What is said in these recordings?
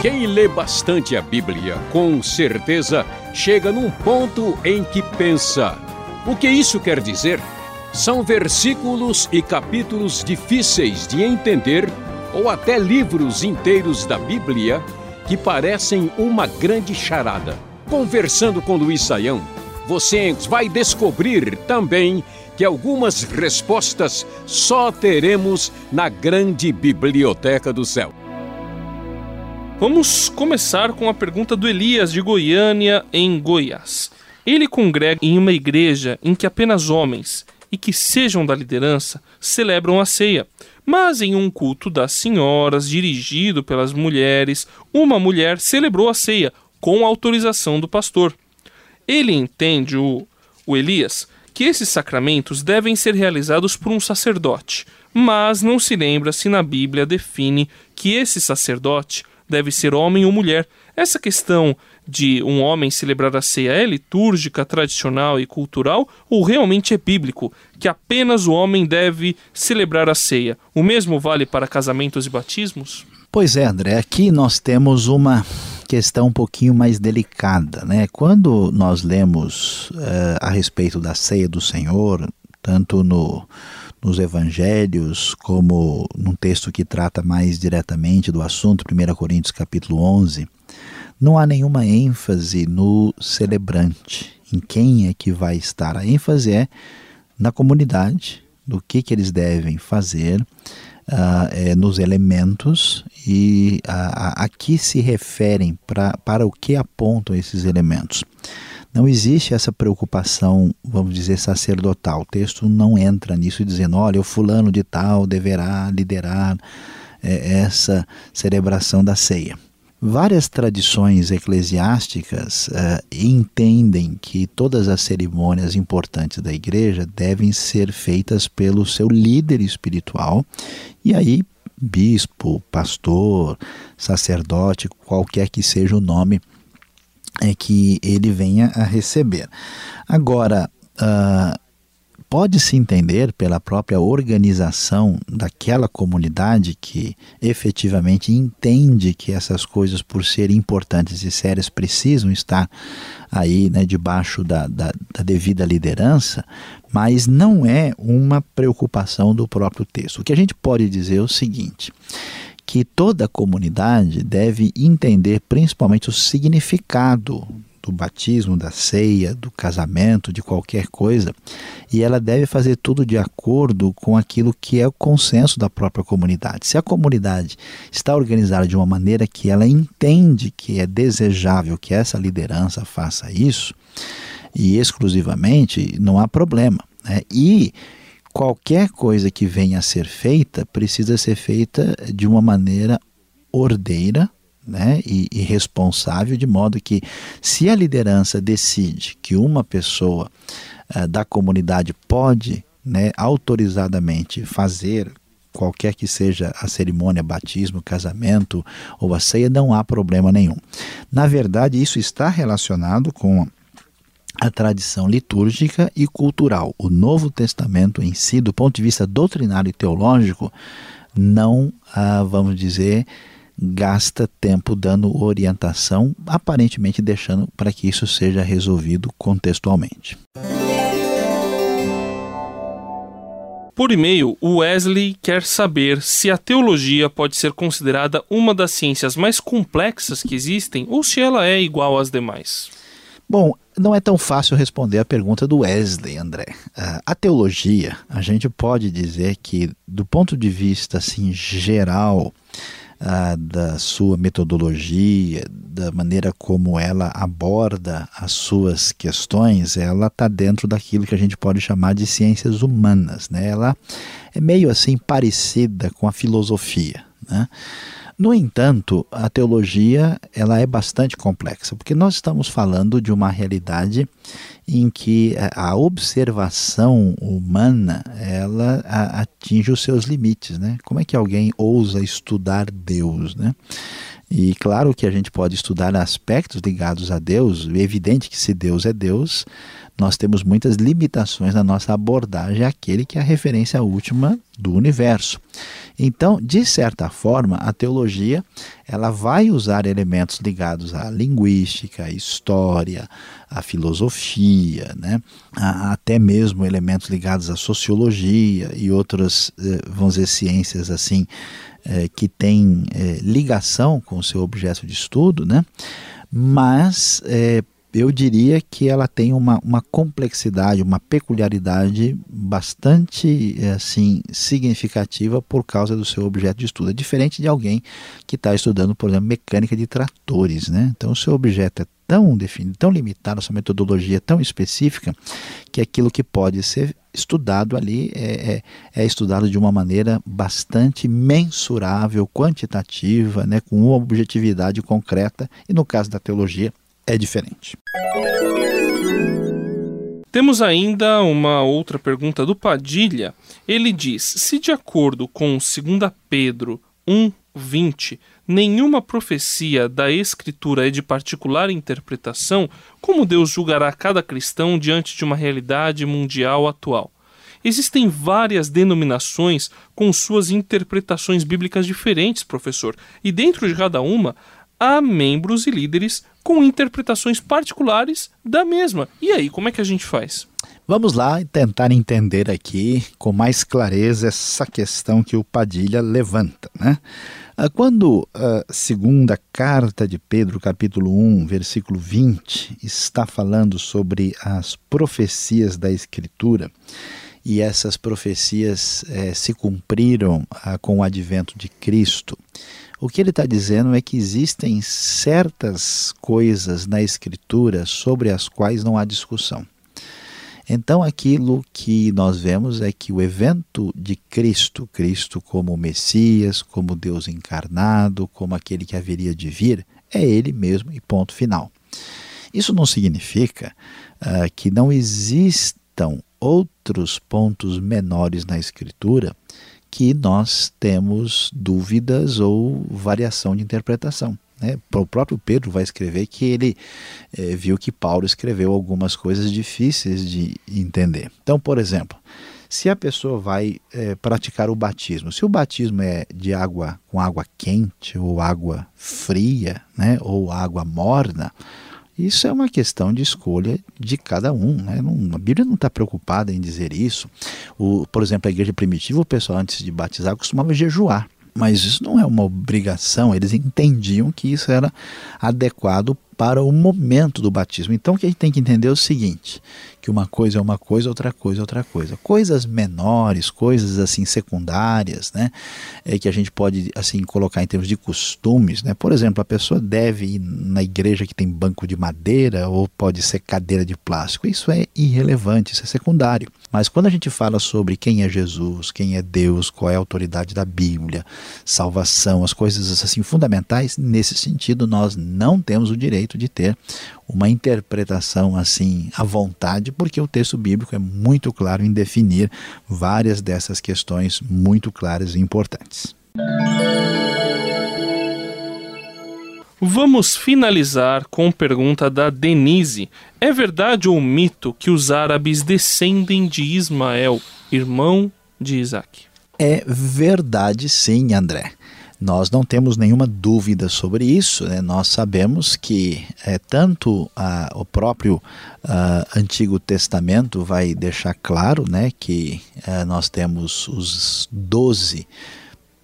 Quem lê bastante a Bíblia, com certeza chega num ponto em que pensa: o que isso quer dizer? São versículos e capítulos difíceis de entender, ou até livros inteiros da Bíblia que parecem uma grande charada. Conversando com Luiz Saião, você vai descobrir também que algumas respostas só teremos na grande biblioteca do céu. Vamos começar com a pergunta do Elias de Goiânia, em Goiás. Ele congrega em uma igreja em que apenas homens e que sejam da liderança celebram a ceia. Mas em um culto das senhoras, dirigido pelas mulheres, uma mulher celebrou a ceia com autorização do pastor. Ele entende, o, o Elias, que esses sacramentos devem ser realizados por um sacerdote, mas não se lembra se na Bíblia define que esse sacerdote deve ser homem ou mulher. Essa questão de um homem celebrar a ceia é litúrgica, tradicional e cultural ou realmente é bíblico, que apenas o homem deve celebrar a ceia? O mesmo vale para casamentos e batismos? Pois é, André, aqui nós temos uma questão um pouquinho mais delicada, né? Quando nós lemos uh, a respeito da ceia do Senhor, tanto no nos evangelhos, como num texto que trata mais diretamente do assunto, 1 Coríntios capítulo 11, não há nenhuma ênfase no celebrante, em quem é que vai estar. A ênfase é na comunidade, do que, que eles devem fazer, uh, é, nos elementos e a, a, a que se referem, pra, para o que apontam esses elementos. Não existe essa preocupação, vamos dizer, sacerdotal. O texto não entra nisso dizendo, olha, o fulano de tal deverá liderar é, essa celebração da ceia. Várias tradições eclesiásticas uh, entendem que todas as cerimônias importantes da igreja devem ser feitas pelo seu líder espiritual, e aí, bispo, pastor, sacerdote, qualquer que seja o nome é que ele venha a receber. Agora, uh, pode-se entender pela própria organização daquela comunidade que efetivamente entende que essas coisas, por serem importantes e sérias, precisam estar aí né, debaixo da, da, da devida liderança, mas não é uma preocupação do próprio texto. O que a gente pode dizer é o seguinte que toda comunidade deve entender principalmente o significado do batismo, da ceia, do casamento, de qualquer coisa, e ela deve fazer tudo de acordo com aquilo que é o consenso da própria comunidade. Se a comunidade está organizada de uma maneira que ela entende que é desejável que essa liderança faça isso, e exclusivamente, não há problema. Né? E qualquer coisa que venha a ser feita precisa ser feita de uma maneira ordeira né, e, e, responsável, de modo que, se a liderança decide que uma pessoa uh, da comunidade pode né, autorizadamente fazer qualquer que seja a cerimônia, batismo, casamento ou a ceia, não há problema nenhum. Na verdade, isso está relacionado com a tradição litúrgica e cultural. O Novo Testamento em si, do ponto de vista doutrinário e teológico, não, ah, vamos dizer, gasta tempo dando orientação, aparentemente deixando para que isso seja resolvido contextualmente. Por e-mail, o Wesley quer saber se a teologia pode ser considerada uma das ciências mais complexas que existem ou se ela é igual às demais. Bom, não é tão fácil responder a pergunta do Wesley, André. Uh, a teologia, a gente pode dizer que, do ponto de vista assim, geral, uh, da sua metodologia, da maneira como ela aborda as suas questões, ela está dentro daquilo que a gente pode chamar de ciências humanas. Né? Ela é meio assim parecida com a filosofia. Né? No entanto, a teologia ela é bastante complexa, porque nós estamos falando de uma realidade em que a observação humana ela atinge os seus limites, né? Como é que alguém ousa estudar Deus, né? E claro que a gente pode estudar aspectos ligados a Deus, é evidente que se Deus é Deus, nós temos muitas limitações na nossa abordagem àquele que é a referência última do universo. Então, de certa forma, a teologia ela vai usar elementos ligados à linguística, à história, à filosofia, né? A, até mesmo elementos ligados à sociologia e outras, eh, vamos dizer, ciências assim, eh, que têm eh, ligação com o seu objeto de estudo, né? mas eu diria que ela tem uma, uma complexidade, uma peculiaridade bastante assim significativa por causa do seu objeto de estudo. É diferente de alguém que está estudando, por exemplo, mecânica de tratores. Né? Então, o seu objeto é tão definido, tão limitado, sua metodologia é tão específica, que aquilo que pode ser estudado ali é, é, é, estudado de uma maneira bastante mensurável, quantitativa, né, com uma objetividade concreta, e no caso da teologia, é diferente. Temos ainda uma outra pergunta do Padilha. Ele diz: se de acordo com 2 Pedro 1:20, nenhuma profecia da Escritura é de particular interpretação, como Deus julgará cada cristão diante de uma realidade mundial atual? Existem várias denominações com suas interpretações bíblicas diferentes, professor, e dentro de cada uma há membros e líderes com interpretações particulares da mesma. E aí, como é que a gente faz? Vamos lá tentar entender aqui com mais clareza essa questão que o Padilha levanta. Né? Ah, quando a segunda carta de Pedro, capítulo 1, versículo 20, está falando sobre as profecias da Escritura, e essas profecias eh, se cumpriram ah, com o advento de Cristo, o que ele está dizendo é que existem certas coisas na Escritura sobre as quais não há discussão. Então, aquilo que nós vemos é que o evento de Cristo, Cristo como Messias, como Deus encarnado, como aquele que haveria de vir, é Ele mesmo e ponto final. Isso não significa uh, que não existam outros pontos menores na Escritura que nós temos dúvidas ou variação de interpretação. Né? O próprio Pedro vai escrever que ele é, viu que Paulo escreveu algumas coisas difíceis de entender. Então, por exemplo, se a pessoa vai é, praticar o batismo, se o batismo é de água com água quente ou água fria, né, ou água morna, isso é uma questão de escolha de cada um. Né? Não, a Bíblia não está preocupada em dizer isso. O, por exemplo, a igreja primitiva, o pessoal antes de batizar costumava jejuar. Mas isso não é uma obrigação, eles entendiam que isso era adequado para o momento do batismo. Então o que a gente tem que entender é o seguinte: que uma coisa é uma coisa, outra coisa é outra coisa. Coisas menores, coisas assim secundárias, né, é que a gente pode assim colocar em termos de costumes, né? Por exemplo, a pessoa deve ir na igreja que tem banco de madeira ou pode ser cadeira de plástico. Isso é irrelevante, isso é secundário. Mas quando a gente fala sobre quem é Jesus, quem é Deus, qual é a autoridade da Bíblia, salvação, as coisas assim fundamentais, nesse sentido nós não temos o direito de ter uma interpretação assim à vontade, porque o texto bíblico é muito claro em definir várias dessas questões muito claras e importantes. Vamos finalizar com pergunta da Denise. É verdade ou mito que os árabes descendem de Ismael, irmão de Isaac? É verdade, sim, André. Nós não temos nenhuma dúvida sobre isso. Né? Nós sabemos que é, tanto o próprio a, Antigo Testamento vai deixar claro né, que é, nós temos os doze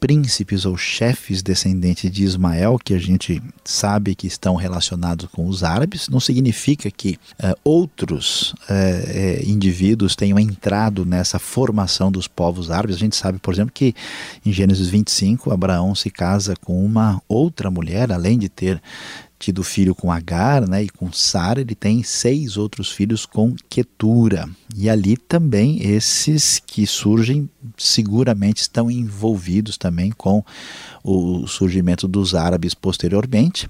príncipes ou chefes descendentes de Ismael, que a gente sabe que estão relacionados com os árabes, não significa que uh, outros uh, indivíduos tenham entrado nessa formação dos povos árabes. A gente sabe, por exemplo, que em Gênesis 25, Abraão se casa com uma outra mulher, além de ter tido filho com Agar né, e com Sara, ele tem seis outros filhos com Ketura. E ali também esses que surgem seguramente estão envolvidos também com o surgimento dos árabes posteriormente.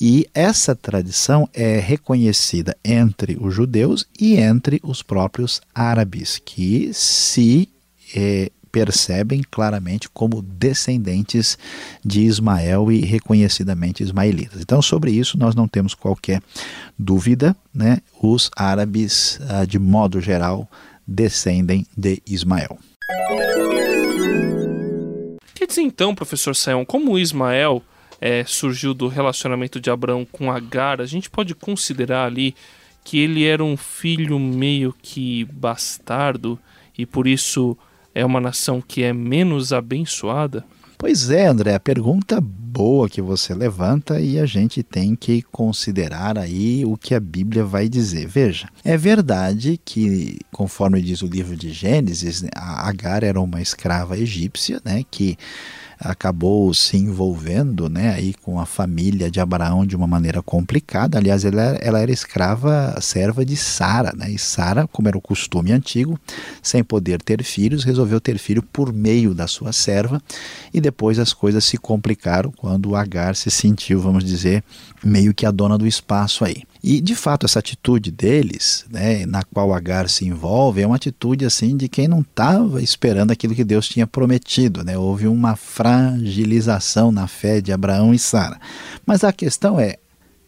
E essa tradição é reconhecida entre os judeus e entre os próprios árabes, que se eh, percebem claramente como descendentes de Ismael e reconhecidamente ismaelitas. Então, sobre isso, nós não temos qualquer dúvida, né? Os árabes, ah, de modo geral, descendem de Ismael. dizer então, professor Sayão, como Ismael é, surgiu do relacionamento de Abraão com Agar, a gente pode considerar ali que ele era um filho meio que bastardo e por isso é uma nação que é menos abençoada? Pois é, André, a pergunta boa que você levanta e a gente tem que considerar aí o que a Bíblia vai dizer. Veja, é verdade que, conforme diz o livro de Gênesis, a Agar era uma escrava egípcia, né, que acabou se envolvendo né, aí com a família de Abraão de uma maneira complicada. Aliás, ela, ela era escrava, serva de Sara. Né? E Sara, como era o costume antigo, sem poder ter filhos, resolveu ter filho por meio da sua serva. E depois as coisas se complicaram quando Agar se sentiu, vamos dizer, meio que a dona do espaço aí. E de fato essa atitude deles, né, na qual Agar se envolve, é uma atitude assim de quem não estava esperando aquilo que Deus tinha prometido, né? Houve uma fragilização na fé de Abraão e Sara. Mas a questão é,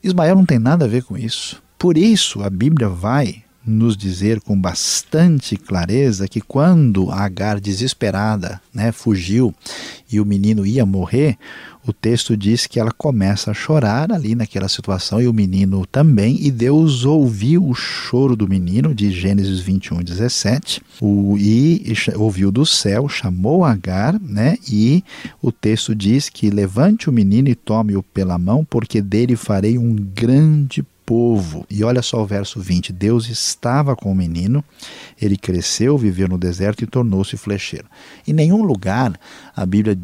Ismael não tem nada a ver com isso. Por isso a Bíblia vai nos dizer com bastante clareza que quando Agar desesperada, né, fugiu e o menino ia morrer, o texto diz que ela começa a chorar ali naquela situação e o menino também, e Deus ouviu o choro do menino, de Gênesis 21, 17, o, e ouviu do céu, chamou Agar, né, e o texto diz que levante o menino e tome-o pela mão, porque dele farei um grande povo. E olha só o verso 20: Deus estava com o menino, ele cresceu, viveu no deserto e tornou-se flecheiro. Em nenhum lugar a Bíblia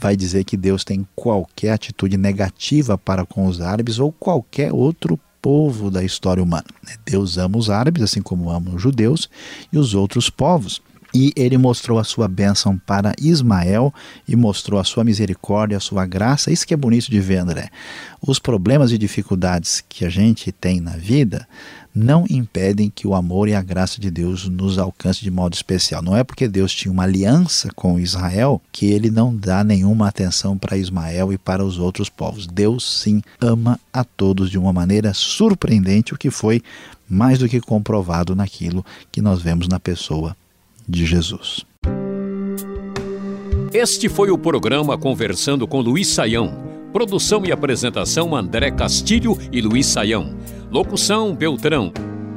vai dizer que Deus tem qualquer atitude negativa para com os árabes ou qualquer outro povo da história humana. Deus ama os árabes, assim como ama os judeus e os outros povos. E ele mostrou a sua bênção para Ismael e mostrou a sua misericórdia, a sua graça. Isso que é bonito de ver, André. Os problemas e dificuldades que a gente tem na vida não impedem que o amor e a graça de Deus nos alcance de modo especial. Não é porque Deus tinha uma aliança com Israel que ele não dá nenhuma atenção para Ismael e para os outros povos. Deus sim ama a todos de uma maneira surpreendente, o que foi mais do que comprovado naquilo que nós vemos na pessoa de Jesus. Este foi o programa Conversando com Luiz Saião. Produção e apresentação André Castilho e Luiz Saião. Locução Beltrão.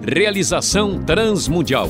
Realização Transmundial.